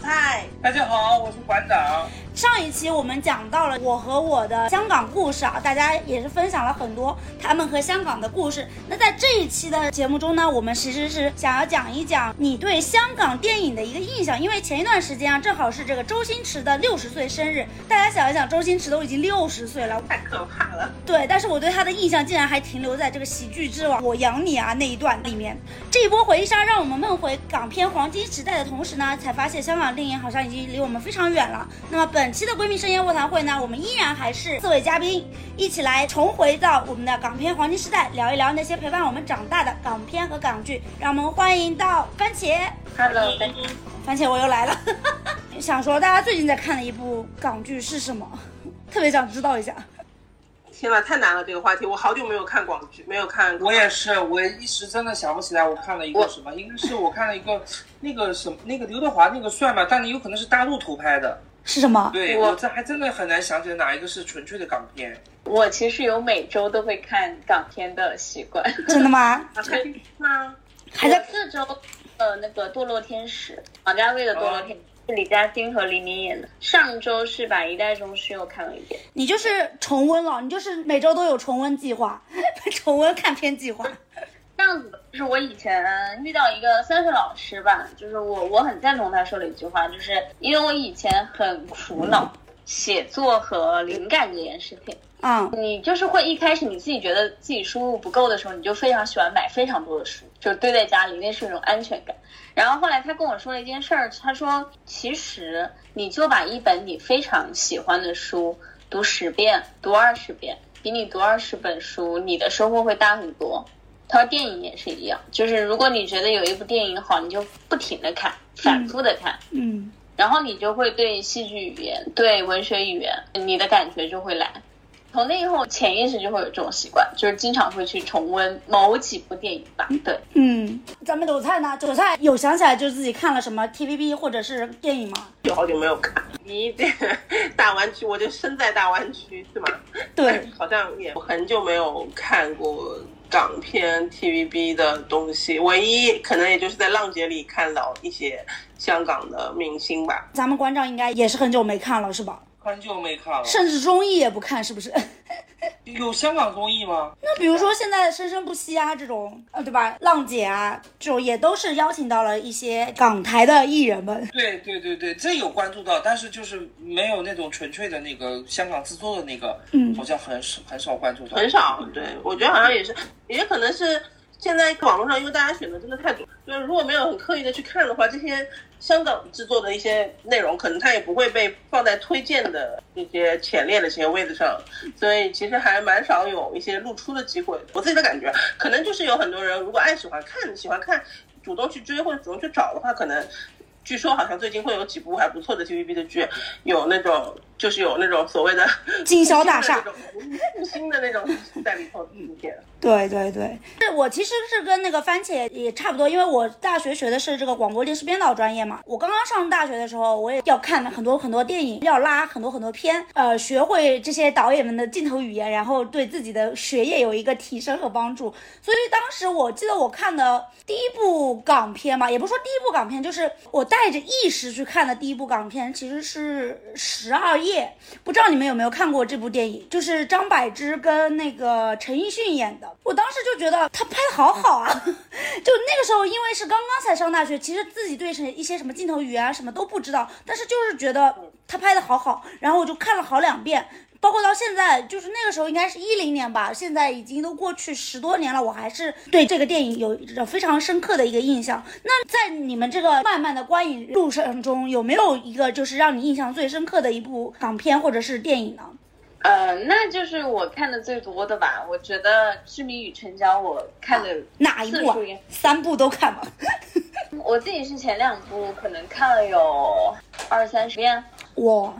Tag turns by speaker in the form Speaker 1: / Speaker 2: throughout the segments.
Speaker 1: 菜。
Speaker 2: 大家好，我是馆长。
Speaker 3: 上一期我们讲到了我和我的香港故事啊，大家也是分享了很多他们和香港的故事。那在这一期的节目中呢，我们其实是想要讲一讲你对香港电影的一个印象，因为前一段时间啊，正好是这个周星驰的六十岁生日。大家想一想，周星驰都已经六十岁了，
Speaker 1: 太可怕了。
Speaker 3: 对，但是我对他的印象竟然还停留在这个喜剧之王我养你啊那一段里面。这一波回忆杀让我们梦回港片黄金时代的同时呢，才发现香港电影好像已经离我们非常远了。那么本期的闺蜜深夜卧谈会呢，我们依然还是四位嘉宾一起来重回到我们的港片黄金时代，聊一聊那些陪伴我们长大的港片和港剧。让我们欢迎到番茄
Speaker 1: ，Hello，
Speaker 3: 番茄我又来了。想说大家最近在看的一部港剧是什么？特别想知道一下。
Speaker 1: 天呐，太难了这个话题，我好久没有看广剧，没有看。
Speaker 2: 我也是，我一时真的想不起来我看了一个什么，应该是我看了一个那个什么，那个刘德华那个算吧？但你有可能是大陆投拍的。
Speaker 3: 是什么？
Speaker 2: 对我这还真的很难想起来哪一个是纯粹的港片。
Speaker 4: 我其实有每周都会看港片的习惯。
Speaker 3: 真的吗？
Speaker 1: 可以吗？
Speaker 3: 还在
Speaker 4: 这周呃那个堕落天使，王家卫的堕落天。是李嘉欣和黎明演的。上周是把《一代宗师》又看了一遍。
Speaker 3: 你就是重温了，你就是每周都有重温计划，重温看片计划。
Speaker 4: 这样子的，就是我以前遇到一个算是老师吧，就是我我很赞同他说的一句话，就是因为我以前很苦恼写作和灵感这件事情。
Speaker 3: 嗯，
Speaker 4: 你就是会一开始你自己觉得自己输入不够的时候，你就非常喜欢买非常多的书，就堆在家里，那是一种安全感。然后后来他跟我说了一件事儿，他说其实你就把一本你非常喜欢的书读十遍、读二十遍，比你读二十本书你的收获会大很多。他说电影也是一样，就是如果你觉得有一部电影好，你就不停的看，反复的看，
Speaker 3: 嗯，
Speaker 4: 然后你就会对戏剧语言、对文学语言，你的感觉就会来。从那以后，潜意识就会有这种习惯，就是经常会去重温某几部电影吧。对，
Speaker 3: 嗯，咱们韭菜呢？韭菜有想起来就是自己看了什么 TVB 或者是电影吗？
Speaker 1: 有好久没有看，一点大湾区，我就身在大湾区，是吗？
Speaker 3: 对，
Speaker 1: 好像也很久没有看过港片 TVB 的东西，唯一可能也就是在浪姐里看到一些香港的明星吧。
Speaker 3: 咱们馆长应该也是很久没看了，是吧？
Speaker 2: 很久没看了，
Speaker 3: 甚至综艺也不看，是不是？
Speaker 2: 有香港综艺吗？
Speaker 3: 那比如说现在《生生不息》啊，这种，呃，对吧？浪姐啊，这种也都是邀请到了一些港台的艺人们。
Speaker 2: 对对对对，这有关注到，但是就是没有那种纯粹的那个香港制作的那个，
Speaker 3: 嗯，
Speaker 2: 好像很少很少关注到。
Speaker 1: 很少，对，我觉得好像也是，也可能是。现在网络上，因为大家选的真的太多，就是如果没有很刻意的去看的话，这些香港制作的一些内容，可能它也不会被放在推荐的这些前列的这些位置上，所以其实还蛮少有一些露出的机会。我自己的感觉，可能就是有很多人如果爱喜欢看、喜欢看，主动去追或者主动去找的话，可能据说好像最近会有几部还不错的 TVB 的剧，有那种。就是有那种所谓的
Speaker 3: 经销大厦、
Speaker 1: 复兴的那种在里头出现。
Speaker 3: 对对对，是我其实是跟那个番茄也差不多，因为我大学学的是这个广播电视编导专业嘛。我刚刚上大学的时候，我也要看很多很多电影，要拉很多很多片，呃，学会这些导演们的镜头语言，然后对自己的学业有一个提升和帮助。所以当时我记得我看的第一部港片嘛，也不说第一部港片，就是我带着意识去看的第一部港片，其实是《十二夜，不知道你们有没有看过这部电影？就是张柏芝跟那个陈奕迅演的。我当时就觉得他拍的好好啊，就那个时候因为是刚刚才上大学，其实自己对什一些什么镜头语言啊什么都不知道，但是就是觉得他拍的好好，然后我就看了好两遍。包括到现在，就是那个时候应该是一零年吧，现在已经都过去十多年了，我还是对这个电影有着非常深刻的一个印象。那在你们这个漫漫的观影路程中，有没有一个就是让你印象最深刻的一部港片或者是电影呢？
Speaker 4: 呃，那就是我看的最多的吧。我觉得《志明与成交》，我看的
Speaker 3: 哪一部？三部都看吗？
Speaker 4: 我自己是前两部可能看了有二三十遍。
Speaker 3: 哇。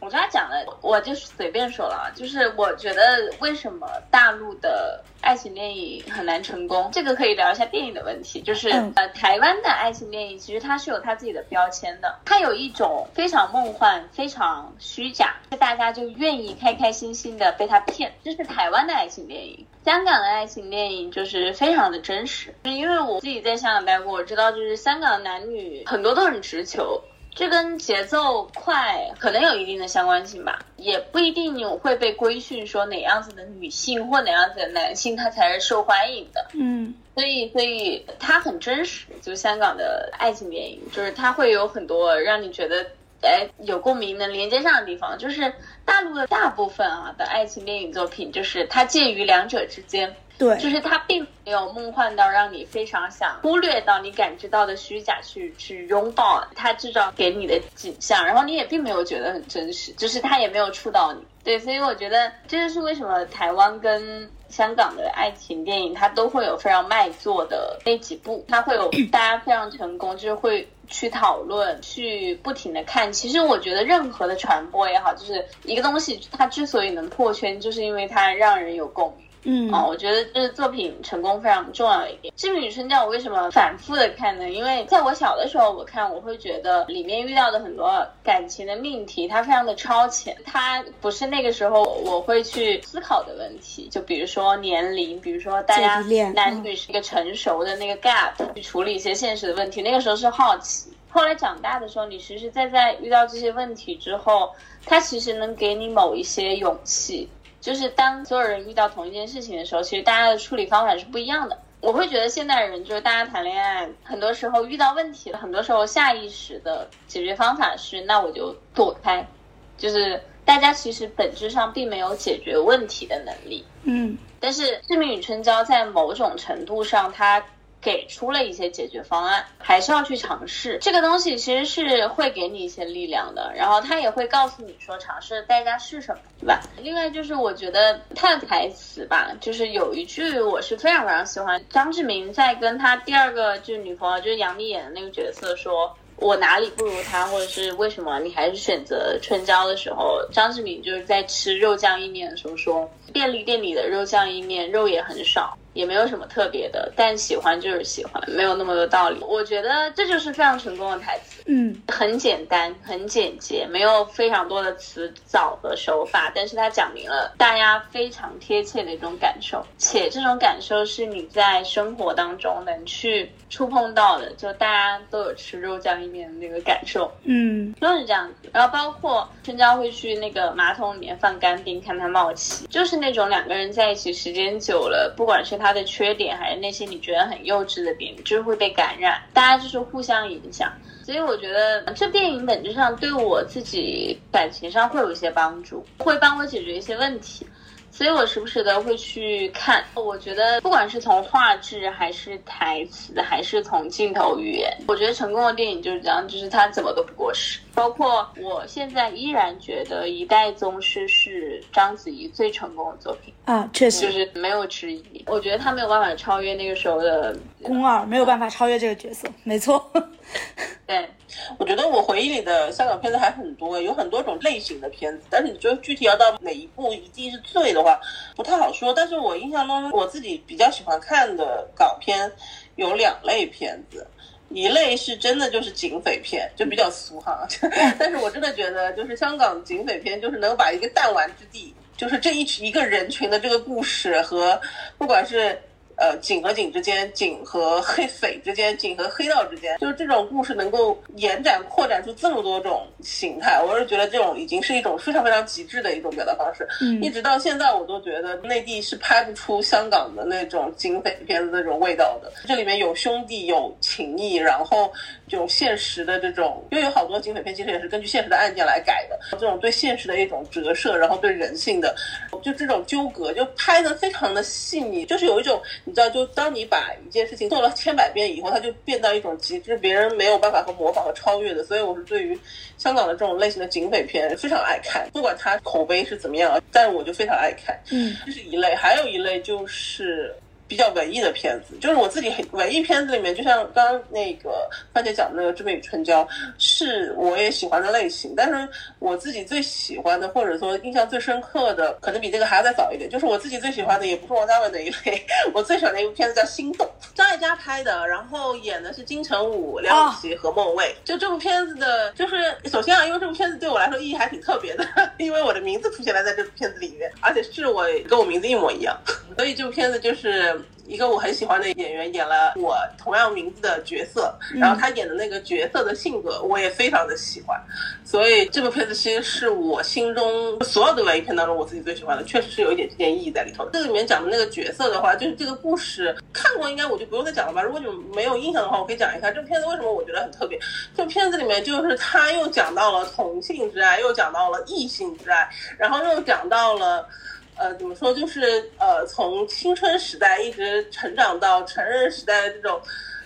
Speaker 4: 我跟他讲了，我就随便说了啊，就是我觉得为什么大陆的爱情电影很难成功，这个可以聊一下电影的问题。就是、
Speaker 3: 嗯
Speaker 4: 呃，台湾的爱情电影其实它是有它自己的标签的，它有一种非常梦幻、非常虚假，大家就愿意开开心心的被它骗，这是台湾的爱情电影。香港的爱情电影就是非常的真实，因为我自己在香港待过，我知道就是香港的男女很多都很直球，这跟节奏快可能有一定的相关性吧，也不一定有会被规训说哪样子的女性或哪样子的男性他才是受欢迎的。
Speaker 3: 嗯
Speaker 4: 所以，所以它很真实，就香港的爱情电影，就是它会有很多让你觉得。哎，有共鸣能连接上的地方，就是大陆的大部分啊的爱情电影作品，就是它介于两者之间，
Speaker 3: 对，
Speaker 4: 就是它并没有梦幻到让你非常想忽略到你感知到的虚假去去拥抱它制造给你的景象，然后你也并没有觉得很真实，就是它也没有触到你。对，所以我觉得这就是为什么台湾跟香港的爱情电影它都会有非常卖座的那几部，它会有大家非常成功，就是会。去讨论，去不停的看。其实我觉得任何的传播也好，就是一个东西，它之所以能破圈，就是因为它让人有共鸣。
Speaker 3: 嗯
Speaker 4: 啊、我觉得这是作品成功非常重要的一点。《致命女春娇》我为什么反复的看呢？因为在我小的时候，我看我会觉得里面遇到的很多感情的命题，它非常的超前，它不是那个时候我会去思考的问题。就比如说年龄，比如说大家男女是一个成熟的那个 gap，去处理一些现实的问题。那个时候是好奇。后来长大的时候，你实实在在遇到这些问题之后，它其实能给你某一些勇气。就是当所有人遇到同一件事情的时候，其实大家的处理方法是不一样的。我会觉得现代人就是大家谈恋爱，很多时候遇到问题了，很多时候下意识的解决方法是那我就躲开，就是大家其实本质上并没有解决问题的能力。
Speaker 3: 嗯
Speaker 4: 但是《致命与春娇》在某种程度上，它给出了一些解决方案，还是要去尝试。这个东西其实是会给你一些力量的，然后他也会告诉你说尝试的代价是什么，对吧？另外就是我觉得他的台词吧，就是有一句我是非常非常喜欢，张志明在跟他第二个就是女朋友就是杨幂演的那个角色说。我哪里不如他，或者是为什么你还是选择春娇的时候，张志明就是在吃肉酱意面的时候说，便利店里的肉酱意面肉也很少，也没有什么特别的，但喜欢就是喜欢，没有那么多道理。我觉得这就是非常成功的台词，
Speaker 3: 嗯
Speaker 4: 很简单，很简洁，没有非常多的词藻和手法，但是它讲明了大家非常贴切的一种感受，且这种感受是你在生活当中能去触碰到的，就大家都有吃肉酱意面的那个感受。
Speaker 3: 嗯
Speaker 4: 都是这样子。然后包括春娇会去那个马桶里面放干冰，看它冒气，就是那种两个人在一起时间久了，不管是他的缺点还有那些你觉得很幼稚的点，就是会被感染，大家就是互相影响。所以我觉得这电影本质上对我自己感情上会有一些帮助，会帮我解决一些问题。所以我时不时的会去看。我觉得不管是从画质，还是台词，还是从镜头语言，我觉得成功的电影就是这样，就是它怎么都不过时。包括我现在依然觉得《一代宗师》是章子怡最成功的作品，
Speaker 3: 啊，确实就，
Speaker 4: 是没有之一。我觉得她没有办法超越那个时候的，
Speaker 3: 宫二没有办法超越这个角色，没错。
Speaker 4: 对，
Speaker 1: 我觉得我回忆里的香港片子还很多，有很多种类型的片子，但是你就具体要到哪一部一定是最的话，不太好说。但是我印象中，我自己比较喜欢看的港片有两类片子，一类是真的就是警匪片，就比较俗哈。但是我真的觉得，就是香港警匪片，就是能把一个弹丸之地，就是这一一个人群的这个故事和不管是。呃，警和警之间，警和黑匪之间，警和黑道之间，就是这种故事能够延展、扩展出这么多种形态，我是觉得这种已经是一种非常非常极致的一种表达方式。
Speaker 3: 嗯
Speaker 1: 一直到现在，我都觉得内地是拍不出香港的那种警匪片的那种味道的。这里面有兄弟，有情谊，然后有现实的这种，因为有好多警匪片其实也是根据现实的案件来改的，这种对现实的一种折射，然后对人性的，就这种纠葛，就拍的非常的细腻，就是有一种。你知道，就当你把一件事情做了千百遍以后，它就变到一种极致，别人没有办法和模仿和超越的。所以我是对于香港的这种类型的警匪片非常爱看，不管它口碑是怎么样，但是我就非常爱看。
Speaker 3: 嗯
Speaker 1: 这是一类，还有一类就是比较文艺的片子，就是我自己很文艺片子里面，就像刚刚那个番茄讲的那个《致命与春娇》，是我也喜欢的类型。但是我自己最喜欢的，或者说印象最深刻的，可能比这个还要再早一点。就是我自己最喜欢的，也不是王家卫那一类，我最喜欢的一部片子叫《心动》，张艾嘉拍的，然后演的是金城武、梁咏琪和孟蔚。就这部片子的，就是首先啊，因为这部片子对我来说意义还挺特别的，因为我的名字出现了在这部片子里面，而且是我跟我名字一模一样，所以这部片子就是。一个我很喜欢的演员演了我同样名字的角色，然后他演的那个角色的性格我也非常的喜欢，所以这部片子其实是我心中所有的文艺片当中我自己最喜欢的，确实是有一点这件意义在里头的。这里面讲的那个角色的话，就是这个故事看过应该我就不用再讲了吧。如果你们没有印象的话，我可以讲一下这部片子为什么我觉得很特别。这片子里面就是他又讲到了同性之爱，又讲到了异性之爱，然后又讲到了。呃，怎么说？就是呃，从青春时代一直成长到成人时代的这种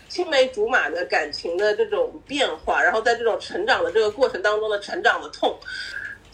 Speaker 1: 青梅竹马的感情的这种变化，然后在这种成长的这个过程当中的成长的痛。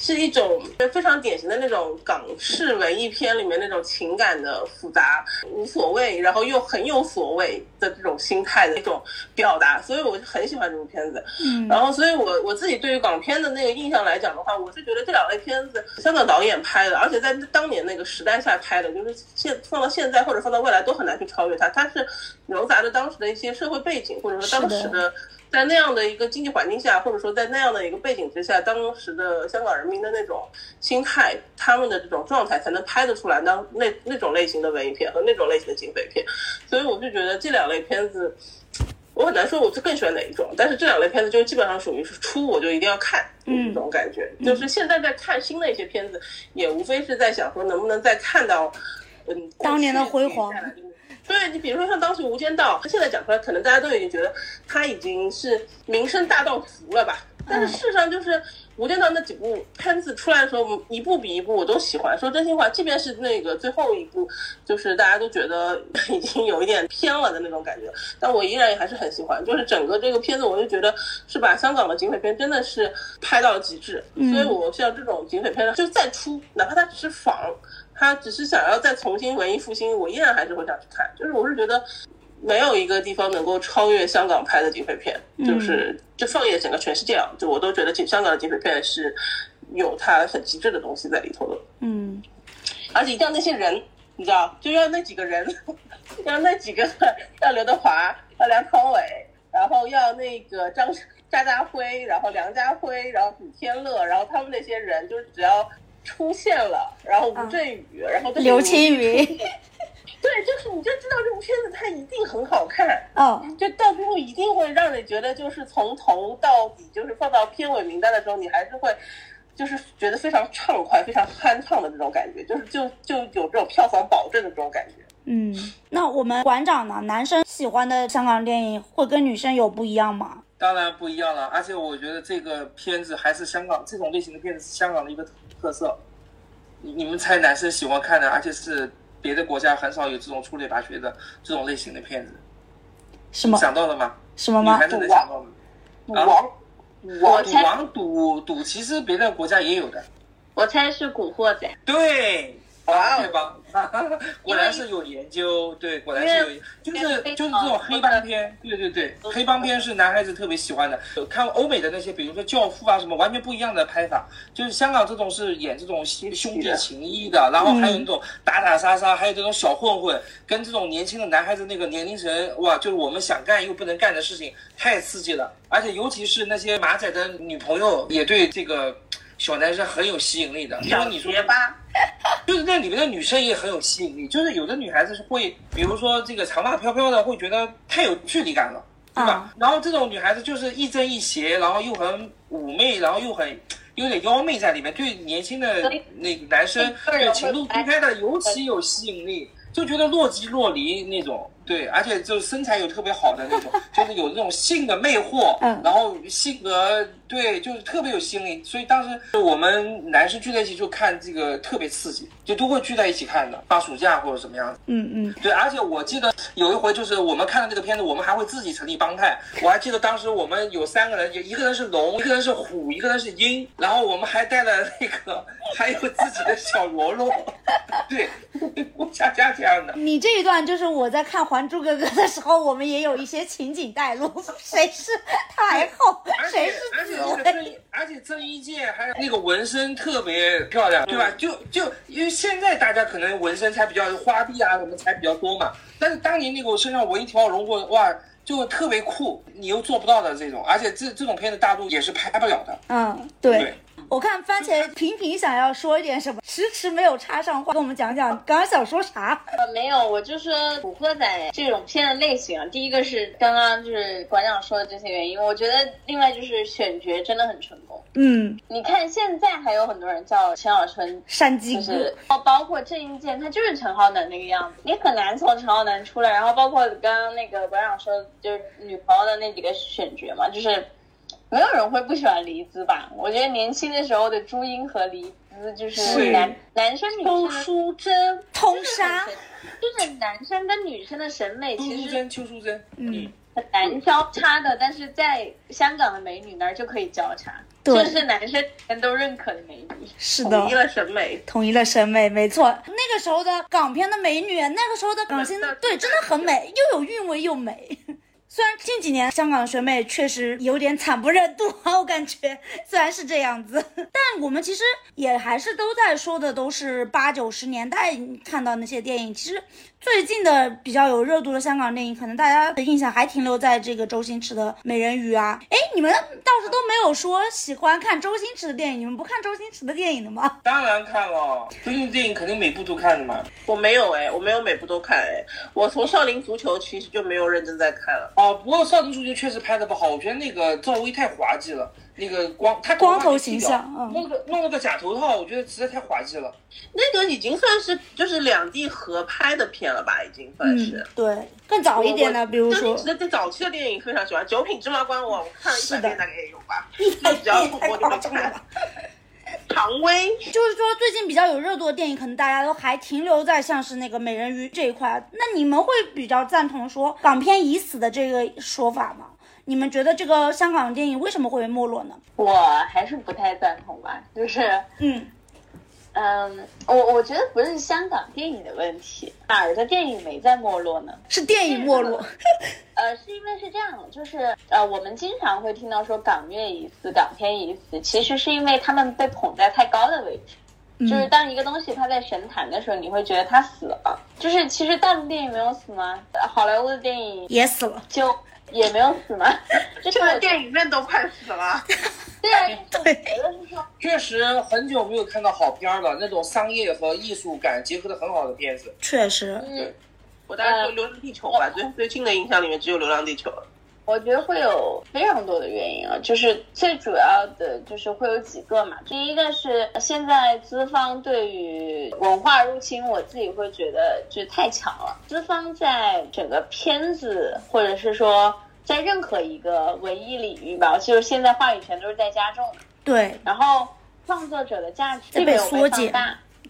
Speaker 1: 是一种非常典型的那种港式文艺片里面那种情感的复杂、无所谓，然后又很有所谓的这种心态的一种表达，所以我就很喜欢这部片子。
Speaker 3: 嗯，
Speaker 1: 然后，所以我我自己对于港片的那个印象来讲的话，我是觉得这两类片子香港导演拍的，而且在当年那个时代下拍的，就是现放到现在或者放到未来都很难去超越它。它是糅杂着当时的一些社会背景，或者说当时的。在那样的一个经济环境下，或者说在那样的一个背景之下，当时的香港人民的那种心态，他们的这种状态，才能拍得出来当那那种类型的文艺片和那种类型的警匪片。所以我就觉得这两类片子，我很难说我是更喜欢哪一种，但是这两类片子就基本上属于是出我就一定要看这种感觉。就是现在在看新的一些片子，也无非是在想说能不能再看到嗯
Speaker 3: 当年的辉煌。
Speaker 1: 对你，比如说像当时《无间道》，现在讲出来，可能大家都已经觉得它已经是名声大到服了吧？但是事实上，就是《无间道》那几部片子出来的时候，一部比一部我都喜欢。说真心话，即便是那个最后一部，就是大家都觉得已经有一点偏了的那种感觉，但我依然也还是很喜欢。就是整个这个片子，我就觉得是把香港的警匪片真的是拍到了极致。所以我像这种警匪片呢，就再出，哪怕它只是仿。他只是想要再重新文艺复兴，我依然还是会想去看。就是我是觉得没有一个地方能够超越香港拍的警匪片，就是就放眼整个全世界啊，就我都觉得香港的警匪片是有它很极致的东西在里头的。
Speaker 3: 嗯，
Speaker 1: 而且一定要那些人，你知道，就要那几个人，要那几个，要刘德华，要梁朝伟，然后要那个张渣渣辉，然后梁家辉，然后古天乐，然后他们那些人，就是只要。出现了，然后吴镇宇，然后
Speaker 3: 刘青云，
Speaker 1: 对，就是你就知道这部片子它一定很好看，
Speaker 3: 哦，
Speaker 1: 就到最后一定会让你觉得就是从头到底，就是放到片尾名单的时候，你还是会就是觉得非常畅快、非常酣畅的那种感觉，就是就就有这种票房保证的这种感觉。
Speaker 3: 嗯，那我们馆长呢？男生喜欢的香港电影会跟女生有不一样吗？
Speaker 2: 当然不一样了，而且我觉得这个片子还是香港这种类型的片子是香港的一个。特色，你你们猜男生喜欢看的，而且是别的国家很少有这种出类拔萃的这种类型的片子，
Speaker 3: 是吗
Speaker 2: 想到了吗？
Speaker 3: 什么吗？
Speaker 2: 女孩子能想到吗？
Speaker 1: 赌王，
Speaker 2: 赌王赌赌，其实别的国家也有的。
Speaker 4: 我猜是古惑仔。
Speaker 2: 对。对吧？果然是有研究，对，果然是有，就是就是这种黑帮片，对对对，黑帮片是男孩子特别喜欢的。看欧美的那些，比如说《教父》啊什么，完全不一样的拍法。就是香港这种是演这种兄弟情谊的，然后还有那种打打杀杀，还有这种小混混，跟这种年轻的男孩子那个年龄层，哇，就是我们想干又不能干的事情，太刺激了。而且尤其是那些马仔的女朋友，也对这个。小男生很有吸引力的，因为你说
Speaker 1: 吧，
Speaker 2: 就是那里面的女生也很有吸引力，就是有的女孩子是会，比如说这个长发飘飘的，会觉得太有距离感了，对吧？然后这种女孩子就是亦正亦邪，然后又很妩媚，然后又很有点妖媚在里面，对年轻的那个男生，对情窦初开的尤其有吸引力，就觉得若即若离那种。对，而且就身材有特别好的那种，就是有那种性的魅惑，嗯，然后性格对，就是特别有吸引力。所以当时我们男生聚在一起就看这个特别刺激，就都会聚在一起看的，放暑假或者什么样子。
Speaker 3: 嗯嗯，
Speaker 2: 对，而且我记得有一回就是我们看了这个片子，我们还会自己成立帮派。我还记得当时我们有三个人，有一个人是龙，一个人是虎，一个人是鹰，然后我们还带了那个还有自己的小喽啰。对，我家家这样的。
Speaker 3: 你这一段就是我在看《还珠格格》的时候，我们也有一些情景带入，谁是太后，谁是
Speaker 2: 而且
Speaker 3: 紫
Speaker 2: 这个郑
Speaker 3: 薇？
Speaker 2: 而且郑伊健还有那个纹身特别漂亮，对吧？就就因为现在大家可能纹身才比较花臂啊什么才比较多嘛，但是当年那个我身上纹一条龙或哇。就特别酷，你又做不到的这种，而且这这种片子大陆也是拍不了的。
Speaker 3: 嗯，对
Speaker 2: 对。
Speaker 3: 我看番茄频频想要说一点什么，迟迟没有插上话，跟我们讲讲刚刚想说啥。
Speaker 4: 呃，没有，我就说《古惑仔》这种片的类型啊，第一个是刚刚就是馆长说的这些原因，我觉得另外就是选角真的很成功。
Speaker 3: 嗯，
Speaker 4: 你看现在还有很多人叫陈小春，
Speaker 3: 山鸡哥
Speaker 4: 就是，包包括郑伊健，他就是陈浩南那个样子，你很难从陈浩南出来。然后包括刚刚那个馆长说，就是女朋友的那几个选角嘛，就是没有人会不喜欢黎姿吧？我觉得年轻的时候的朱茵和黎姿就是
Speaker 2: 是
Speaker 4: 男男生女生的
Speaker 1: 淑贞，
Speaker 3: 通
Speaker 4: 就是
Speaker 3: 杀，
Speaker 4: 就是男生跟女生的审美其实
Speaker 2: 邱淑贞，邱淑贞，
Speaker 3: 嗯，
Speaker 4: 很难交叉的，但是在香港的美女那儿就可以交叉，
Speaker 3: 对
Speaker 4: 这是男生女生都认可的美女。
Speaker 3: 是的
Speaker 1: 统一。了审美。
Speaker 3: 统一了审美，没错。那个时候的港片的美女，那个时候的港星，对，真的很美，又有韵味又美。虽然近几年香港的学妹确实有点惨不忍睹啊，我感觉虽然是这样子，但我们其实也还是都在说的都是八九十年代看到那些电影。其实最近的比较有热度的香港电影，可能大家的印象还停留在这个周星驰的《美人鱼》啊。哎，你们倒是都没有说喜欢看周星驰的电影，你们不看周星驰的电影的吗？
Speaker 2: 当然看了，周星驰电影肯定每部都看的嘛。
Speaker 1: 我没有哎，我没有每部都看哎，我从《少林足球》其实就没有认真在看了。
Speaker 2: 哦，不过《少林足球》确实拍的不好，我觉得那个赵薇太滑稽了，那个光他
Speaker 3: 光头形象嗯
Speaker 2: 弄个弄了个假头套，我觉得实在太滑稽了。
Speaker 1: 那个已经算是就是两地合拍的片了吧，已经算是。
Speaker 3: 嗯，对，更早一点的，比如说
Speaker 1: 那在早期的电影非常喜欢，《九品芝麻官》我我看了一
Speaker 3: 是的
Speaker 1: 百遍大概也有吧，
Speaker 3: 一百
Speaker 1: 只要
Speaker 3: 遍太
Speaker 1: 重播就会
Speaker 3: 夸张了吧
Speaker 1: 看。。常威，
Speaker 3: 就是说，最近比较有热度的电影，可能大家都还停留在像是那个美人鱼这一块。那你们会比较赞同说港片已死的这个说法吗？你们觉得这个香港电影为什么会没落呢？
Speaker 4: 我还是不太赞同吧，就是，
Speaker 3: 嗯，
Speaker 4: 嗯，我我觉得不是香港电影的问题，哪儿的电影没在没落呢？
Speaker 3: 是电影没落。
Speaker 4: 呃，是因为是这样，就是呃，我们经常会听到说港乐已死，港片已死，其实是因为他们被捧在太高的位置。就是当一个东西它在神坛的时候，你会觉得它死了。就是其实大陆电影没有死吗？呃好莱坞的电影
Speaker 3: 也死了。
Speaker 4: 就也没有死吗？就是
Speaker 1: 现在电影院都快死了。
Speaker 4: 对
Speaker 2: 确实很久没有看到好片了，那种商业和艺术感结合的很好的片子。
Speaker 3: 确实，
Speaker 4: 嗯，
Speaker 1: 我大概就《流浪地球》吧，最最近的印象里面只有《流浪地球》了。
Speaker 4: 我觉得会有非常多的原因啊，就是最主要的就是会有几个嘛。第一个是现在资方对于文化入侵，我自己会觉得就太强了。资方在整个片子或者是说在任何一个文艺领域吧，就是现在话语权都是在加重的，
Speaker 3: 对
Speaker 4: 然后创作者的价值
Speaker 3: 在被缩减。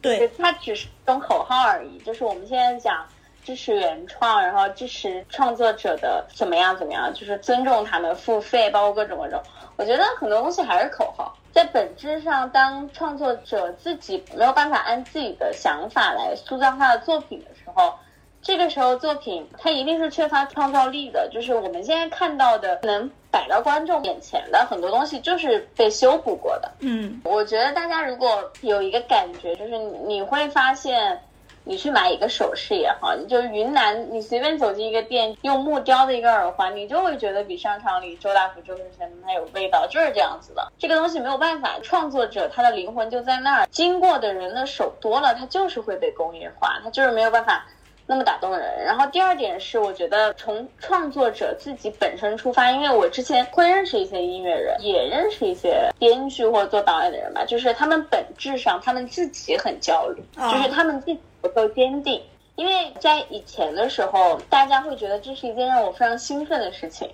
Speaker 3: 对，
Speaker 4: 它只是一种口号而已。就是我们现在讲支持原创，然后支持创作者的怎么样怎么样，就是尊重他们付费，包括各种各种。我觉得很多东西还是口号。在本质上，当创作者自己没有办法按自己的想法来塑造他的作品的时候，这个时候作品它一定是缺乏创造力的。就是我们现在看到的能摆到观众眼前的很多东西，就是被修补过的。
Speaker 3: 嗯，
Speaker 4: 我觉得大家如果有一个感觉，就是你会发现，你去买一个首饰也好，你就是云南，你随便走进一个店，用木雕的一个耳环，你就会觉得比商场里周大福、周生生它有味道，就是这样子的。这个东西没有办法，创作者他的灵魂就在那儿，经过的人的手多了，他就是会被工业化，他就是没有办法。那么打动人。然后第二点是，我觉得从创作者自己本身出发，因为我之前会认识一些音乐人，也认识一些编剧或者做导演的人吧，就是他们本质上他们自己很焦虑，
Speaker 3: 啊
Speaker 4: 就是他们自己不够坚定。因为在以前的时候，大家会觉得这是一件让我非常兴奋的事情，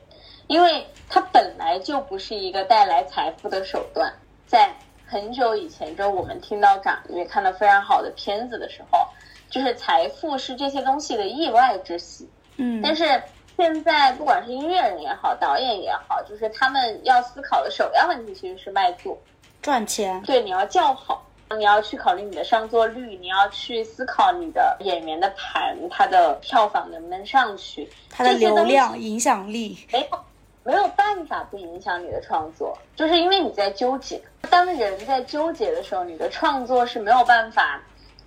Speaker 4: 因为它本来就不是一个带来财富的手段。在很久以前，就我们听到港乐看到非常好的片子的时候，就是财富是这些东西的意外之喜。
Speaker 3: 嗯，
Speaker 4: 但是现在不管是音乐人也好，导演也好，就是他们要思考的首要问题其实是卖座。
Speaker 3: 赚钱，
Speaker 4: 对，你要叫好，你要去考虑你的上座率，你要去思考你的演员的盘，他的票房能不能上去，
Speaker 3: 他的流量、影响力，
Speaker 4: 没有没有办法不影响你的创作，就是因为你在纠结。当人在纠结的时候，你的创作是没有办法。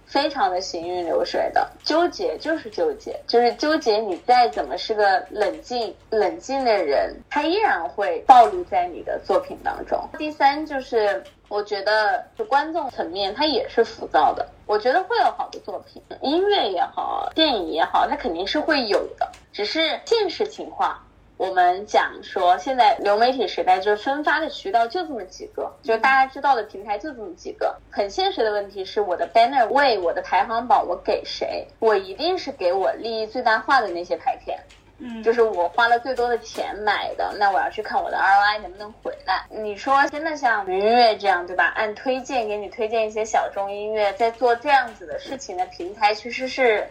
Speaker 4: 非常的行云流水的纠结就是纠结，就是纠结。你再怎么是个冷静冷静的人，他依然会暴露在你的作品当中。第三就是，我觉得就观众层面，他也是浮躁的。我觉得会有好的作品，音乐也好，电影也好，它肯定是会有的，只是现实情况。我们讲说，现在流媒体时代就是分发的渠道就这么几个，就是大家知道的平台就这么几个。很现实的问题是，我的 banner 位，我的排行榜，我给谁？我一定是给我利益最大化的那些排片，
Speaker 3: 嗯，
Speaker 4: 就是我花了最多的钱买的，那我要去看我的 ROI 能不能回来。你说真的像云音乐这样，对吧？按推荐给你推荐一些小众音乐，在做这样子的事情的平台，其实是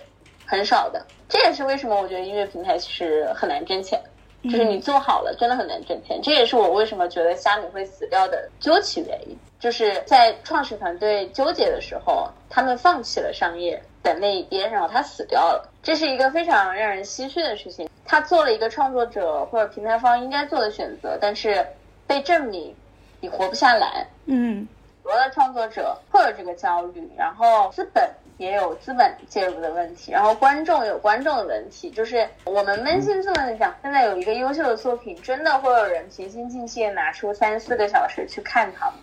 Speaker 4: 很少的。这也是为什么我觉得音乐平台其实很难挣钱。就是你做好了，真的很难挣钱。这也是我为什么觉得虾米会死掉的究其原因。就是在创始团队纠结的时候，他们放弃了商业的那一边，然后他死掉了。这是一个非常让人唏嘘的事情。他做了一个创作者或者平台方应该做的选择，但是被证明你活不下来。
Speaker 3: 嗯，
Speaker 4: 很多的创作者会有这个焦虑，然后资本。也有资本介入的问题，然后观众有观众的问题，就是我们扪心自问的讲，现在有一个优秀的作品，真的会有人平心静气拿出三四个小时去看它吗？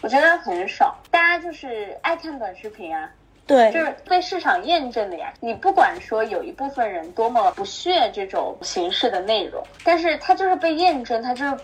Speaker 4: 我觉得很少，大家就是爱看短视频啊，
Speaker 3: 对，
Speaker 4: 就是被市场验证的呀。你不管说有一部分人多么不屑这种形式的内容，但是他就是被验证，他就是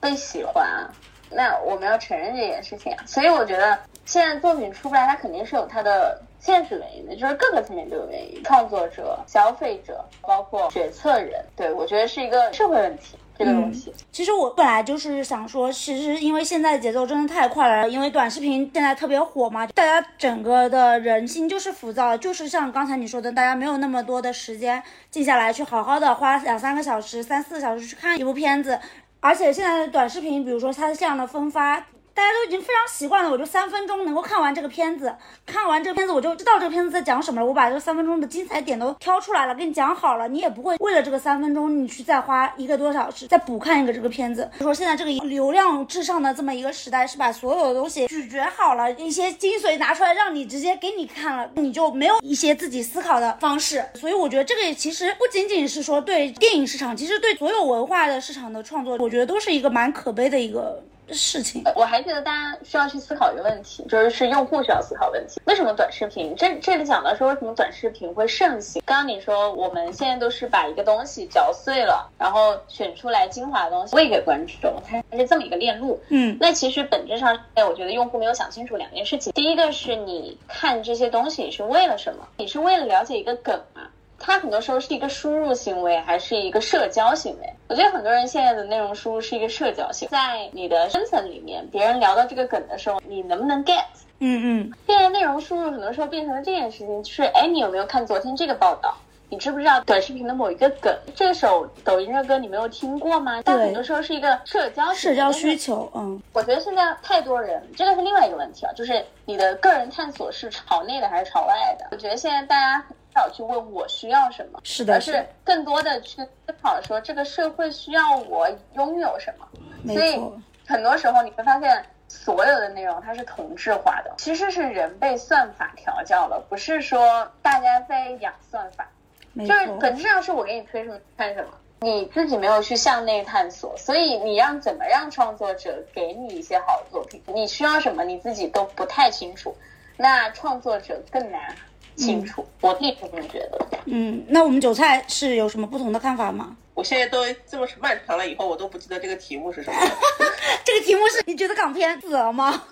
Speaker 4: 被喜欢啊。那我们要承认这件事情啊。所以我觉得现在作品出不来，它肯定是有它的。现实原因的，就是各个层面都有原因，创作者、消费者，包括决策人，对我觉得是一个社会问题。这个东西，
Speaker 3: 其实我本来就是想说，其实因为现在节奏真的太快了，因为短视频现在特别火嘛，大家整个的人心就是浮躁，就是像刚才你说的，大家没有那么多的时间静下来去好好的花两三个小时、三四个小时去看一部片子，而且现在的短视频，比如说它这样的分发。大家都已经非常习惯了，我就三分钟能够看完这个片子，看完这个片子我就知道这个片子在讲什么了。我把这三分钟的精彩点都挑出来了，给你讲好了，你也不会为了这个三分钟你去再花一个多小时再补看一个这个片子。说现在这个流量至上的这么一个时代，是把所有的东西咀嚼好了，一些精髓拿出来让你直接给你看了，你就没有一些自己思考的方式。所以我觉得这个其实不仅仅是说对电影市场，其实对所有文化的市场的创作，我觉得都是一个蛮可悲的一个。事情，
Speaker 4: 我还觉得大家需要去思考一个问题，就是是用户需要思考问题。为什么短视频？这这里讲到说为什么短视频会盛行？刚刚你说我们现在都是把一个东西嚼碎了，然后选出来精华的东西喂给观众，它是这么一个链路。
Speaker 3: 嗯，
Speaker 4: 那其实本质上，我觉得用户没有想清楚两件事情。第一个是你看这些东西是为了什么？你是为了了解一个梗吗？它很多时候是一个输入行为，还是一个社交行为？我觉得很多人现在的内容输入是一个社交性，在你的圈层里面，别人聊到这个梗的时候，你能不能 get？
Speaker 3: 嗯嗯。
Speaker 4: 现在内容输入很多时候变成了这件事情，就是哎，你有没有看昨天这个报道？你知不知道短视频的某一个梗？这首抖音热歌你没有听过吗？但很多时候是一个社交
Speaker 3: 社交需求。嗯，
Speaker 4: 我觉得现在太多人，这个是另外一个问题啊，就是你的个人探索是朝内的还是朝外的？我觉得现在大家。少去问我需要什么，
Speaker 3: 是的，
Speaker 4: 而是更多的去思考说这个社会需要我拥有什么。所以很多时候你会发现，所有的内容它是同质化的，其实是人被算法调教了，不是说大家在养算法。就是本质上是我给你推什么看什么，你自己没有去向内探索，所以你让怎么让创作者给你一些好的作品，你需要什么你自己都不太清楚，那创作者更难。清楚，我自己是这么觉得。
Speaker 3: 嗯，那我们韭菜是有什么不同的看法吗？
Speaker 1: 我现在都这么漫长了，以后我都不记得这个题目是什么。
Speaker 3: 这个题目是你觉得港片死了吗？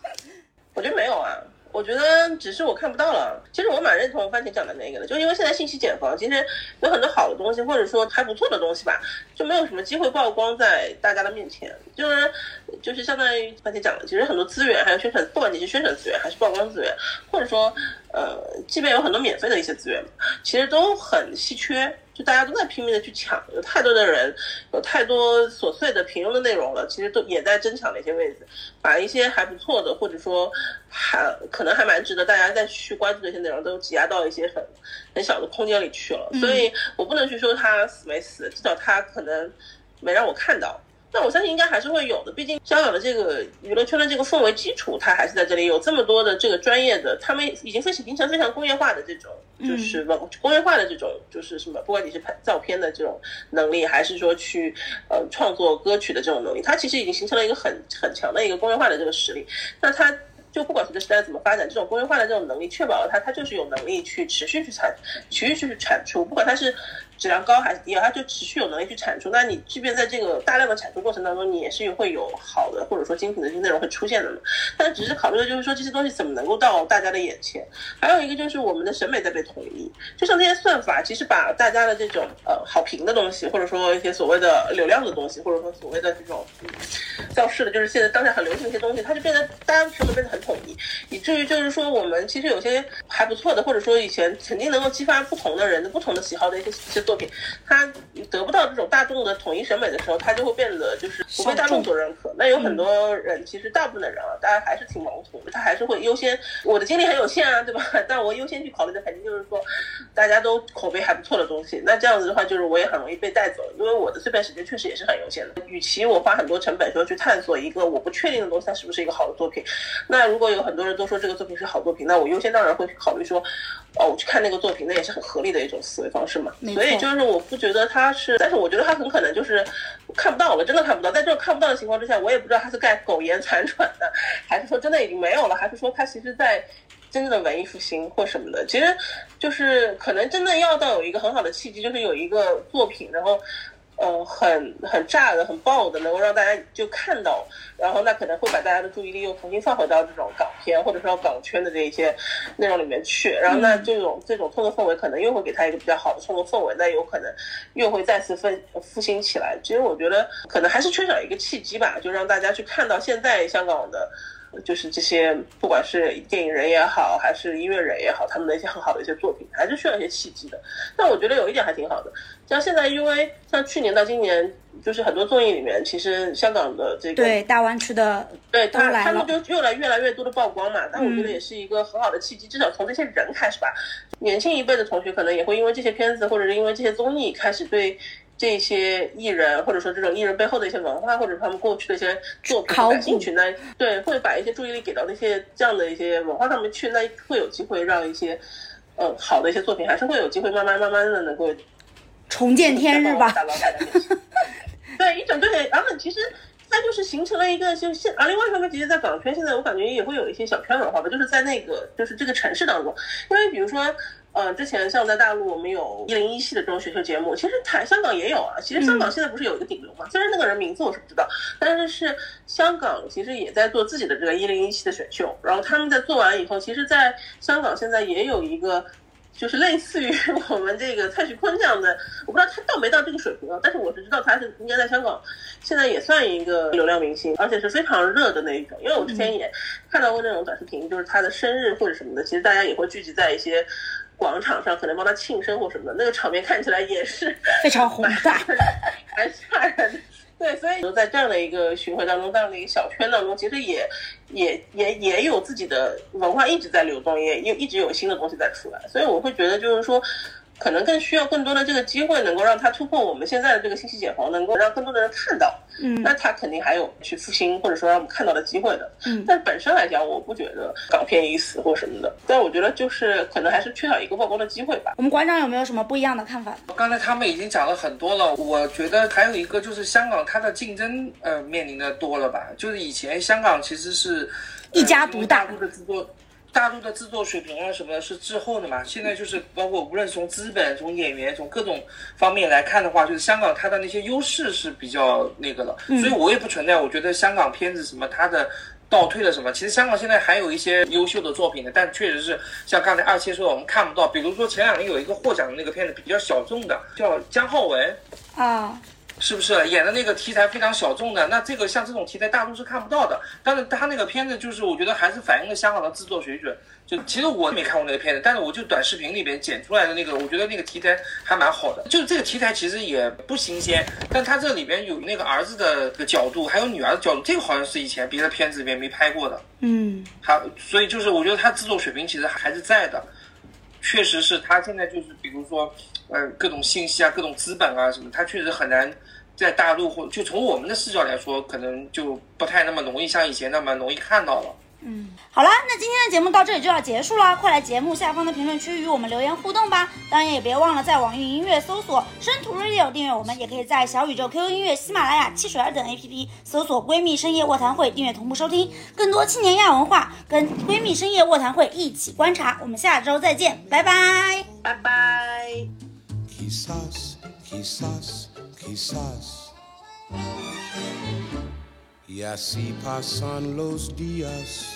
Speaker 1: 我觉得没有啊。我觉得只是我看不到了。其实我蛮认同番茄讲的那个的，就因为现在信息茧房，其实有很多好的东西，或者说还不错的东西吧，就没有什么机会曝光在大家的面前。就是就是相当于番茄讲的，其实很多资源还有宣传，不管你是宣传资源还是曝光资源，或者说呃，即便有很多免费的一些资源，其实都很稀缺。就大家都在拼命的去抢，有太多的人，有太多琐碎的平庸的内容了，其实都也在争抢那些位置，把一些还不错的，或者说还可能还蛮值得大家再去关注的一些内容，都挤压到一些很很小的空间里去了。所以我不能去说他死没死，至少他可能没让我看到。那我相信应该还是会有的，毕竟香港的这个娱乐圈的这个氛围基础，它还是在这里有这么多的这个专业的，他们已经非常形成非常工业化的这种，就是工业化的这种，就是什么，不管你是拍照片的这种能力，还是说去呃创作歌曲的这种能力，它其实已经形成了一个很很强的一个工业化的这个实力。那它就不管随着时代怎么发展，这种工业化的这种能力，确保了它它就是有能力去持续去产，持续去产出，不管它是。质量高还是低啊？它就持续有能力去产出。那你即便在这个大量的产出过程当中，你也是会有好的或者说精品的这些内容会出现的嘛？但只是考虑的就是说这些东西怎么能够到大家的眼前。还有一个就是我们的审美在被统一，就像那些算法，其实把大家的这种呃好评的东西，或者说一些所谓的流量的东西，或者说所谓的这种造势的，就是现在当下很流行的一些东西，它就变得大家审美变得很统一，以至于就是说我们其实有些还不错的，或者说以前曾经能够激发不同的人的不同的喜好的一些。作品，它得不到这种大众的统一审美的时候，它就会变得就是不被大众所认可。那有很多人，其实大部分的人啊，大家还是挺盲从的，他还是会优先。我的精力很有限啊，对吧？但我优先去考虑的肯定就是说，大家都口碑还不错的东西。那这样子的话，就是我也很容易被带走，因为我的碎片时间确实也是很有限的。与其我花很多成本说去探索一个我不确定的东西，它是不是一个好的作品，那如果有很多人都说这个作品是好作品，那我优先当然会去考虑说，哦，我去看那个作品，那也是很合理的一种思维方式嘛。所以。就是我不觉得他是，但是我觉得他很可能就是看不到了，真的看不到。在这种看不到的情况之下，我也不知道他是在苟延残喘的，还是说真的已经没有了，还是说他其实在真正的文艺复兴或什么的。其实就是可能真的要到有一个很好的契机，就是有一个作品，然后。呃，很很炸的，很爆的，能够让大家就看到，然后那可能会把大家的注意力又重新放回到这种港片或者说港圈的这一些内容里面去，然后那这种这种创作氛围可能又会给他一个比较好的创作氛围，那有可能又会再次复复兴起来。其实我觉得可能还是缺少一个契机吧，就让大家去看到现在香港的。就是这些，不管是电影人也好，还是音乐人也好，他们的一些很好的一些作品，还是需要一些契机的。但我觉得有一点还挺好的，像现在因为像去年到今年，就是很多综艺里面，其实香港的这个
Speaker 3: 对大湾区的
Speaker 1: 对他他们就越来越来越多的曝光嘛。但我觉得也是一个很好的契机，至少从这些人开始吧，年轻一辈的同学可能也会因为这些片子，或者是因为这些综艺开始对。这些艺人，或者说这种艺人背后的一些文化，或者他们过去的一些作品感兴趣，那对会把一些注意力给到那些这样的一些文化上面去，那会有机会让一些呃好的一些作品，还是会有机会慢慢慢慢的能够
Speaker 3: 重见天日吧。
Speaker 1: 对，一整对，然后其实它就是形成了一个，就现而另外一方面，其实，在港圈现在我感觉也会有一些小圈文化吧，就是在那个就是这个城市当中，因为比如说。呃，之前像在大陆，我们有一零一系的这种选秀节目，其实台香港也有啊。其实香港现在不是有一个顶流嘛？虽然那个人名字我是不知道，但是是香港其实也在做自己的这个一零一系的选秀。然后他们在做完以后，其实在香港现在也有一个，就是类似于 我们这个蔡徐坤这样的，我不知道他到没到这个水平啊。但是我是知道他是应该在香港现在也算一个流量明星，而且是非常热的那一种。因为我之前也看到过那种短视频，就是他的生日或者什么的，其实大家也会聚集在一些。广场上可能帮他庆生或什么的，那个场面看起来也是
Speaker 3: 非常宏大，
Speaker 1: 蛮吓人。对，所以就在这样的一个巡回当中，这样的一个小圈当中，其实也也也也有自己的文化一直在流动，也也一直有新的东西在出来。所以我会觉得，就是说。可能更需要更多的这个机会，能够让他突破我们现在的这个信息茧房，能够让更多的人看到。
Speaker 3: 嗯，
Speaker 1: 那他肯定还有去复兴或者说让我们看到的机会的。
Speaker 3: 嗯，
Speaker 1: 但本身来讲，我不觉得港片已死或什么的。但我觉得就是可能还是缺少一个曝光的机会吧。
Speaker 3: 我们馆长有没有什么不一样的看法？
Speaker 2: 刚才他们已经讲了很多了，我觉得还有一个就是香港它的竞争呃面临的多了吧？就是以前香港其实是
Speaker 3: 一家独大
Speaker 2: 的制作。大陆的制作水平啊什么的是滞后的嘛？现在就是包括无论从资本、从演员、从各种方面来看的话，就是香港它的那些优势是比较那个的。所以我也不存在，我觉得香港片子什么它的倒退了什么。其实香港现在还有一些优秀的作品的，但确实是像刚才二七说的，我们看不到。比如说前两年有一个获奖的那个片子比较小众的，叫姜浩文
Speaker 3: 啊。
Speaker 2: 是不是演的那个题材非常小众的？那这个像这种题材，大陆是看不到的。但是他那个片子，就是我觉得还是反映了香港的制作水准。就其实我没看过那个片子，但是我就短视频里边剪出来的那个，我觉得那个题材还蛮好的。就是这个题材其实也不新鲜，但他这里边有那个儿子的个角度，还有女儿的角度，这个好像是以前别的片子里面没拍过的。
Speaker 3: 嗯，
Speaker 2: 还所以就是我觉得他制作水平其实还是在的。确实是他现在就是比如说，呃，各种信息啊，各种资本啊什么，他确实很难在大陆或就从我们的视角来说，可能就不太那么容易像以前那么容易看到了。
Speaker 3: 嗯，好啦，那今天的节目到这里就要结束了，快来节目下方的评论区与我们留言互动吧！当然也别忘了在网易音乐搜索“生图 radio” 订阅我们，也可以在小宇宙、QQ 音乐、喜马拉雅、汽水儿等 APP 搜索“闺蜜深夜卧谈会”订阅同步收听更多青年亚文化，跟闺蜜深夜卧谈会一起观察。我们下周再见，拜拜，
Speaker 1: 拜拜。
Speaker 5: Quizás, quizás, quizás. Y así pasan los días